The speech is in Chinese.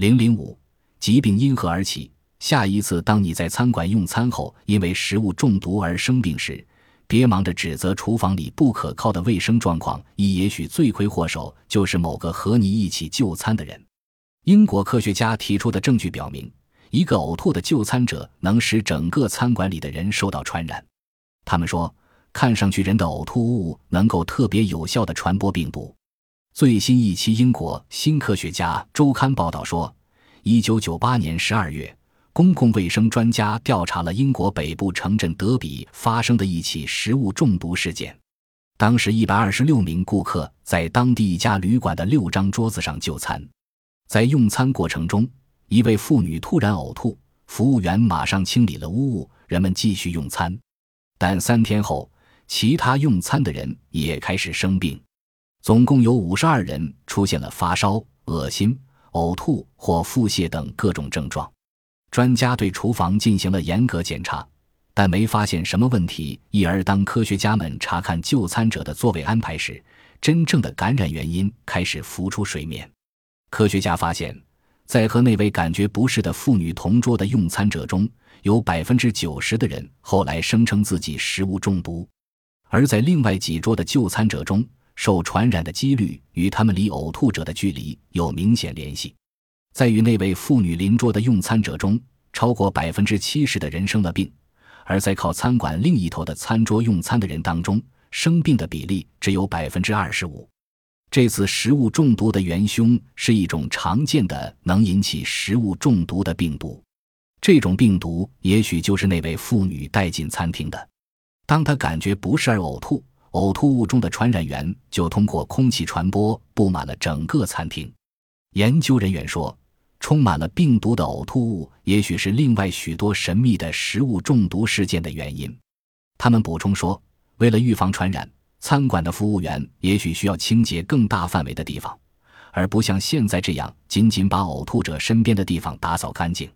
零零五，疾病因何而起？下一次当你在餐馆用餐后因为食物中毒而生病时，别忙着指责厨房里不可靠的卫生状况，亦也许罪魁祸首就是某个和你一起就餐的人。英国科学家提出的证据表明，一个呕吐的就餐者能使整个餐馆里的人受到传染。他们说，看上去人的呕吐物能够特别有效地传播病毒。最新一期英国新科学家周刊报道说，一九九八年十二月，公共卫生专家调查了英国北部城镇德比发生的一起食物中毒事件。当时，一百二十六名顾客在当地一家旅馆的六张桌子上就餐。在用餐过程中，一位妇女突然呕吐，服务员马上清理了污物，人们继续用餐。但三天后，其他用餐的人也开始生病。总共有五十二人出现了发烧、恶心、呕吐或腹泻等各种症状。专家对厨房进行了严格检查，但没发现什么问题。因而，当科学家们查看就餐者的座位安排时，真正的感染原因开始浮出水面。科学家发现，在和那位感觉不适的妇女同桌的用餐者中，有百分之九十的人后来声称自己食物中毒；而在另外几桌的就餐者中，受传染的几率与他们离呕吐者的距离有明显联系。在与那位妇女邻桌的用餐者中，超过百分之七十的人生了病；而在靠餐馆另一头的餐桌用餐的人当中，生病的比例只有百分之二十五。这次食物中毒的元凶是一种常见的能引起食物中毒的病毒，这种病毒也许就是那位妇女带进餐厅的。当她感觉不适而呕吐。呕吐物中的传染源就通过空气传播，布满了整个餐厅。研究人员说，充满了病毒的呕吐物也许是另外许多神秘的食物中毒事件的原因。他们补充说，为了预防传染，餐馆的服务员也许需要清洁更大范围的地方，而不像现在这样仅仅把呕吐者身边的地方打扫干净。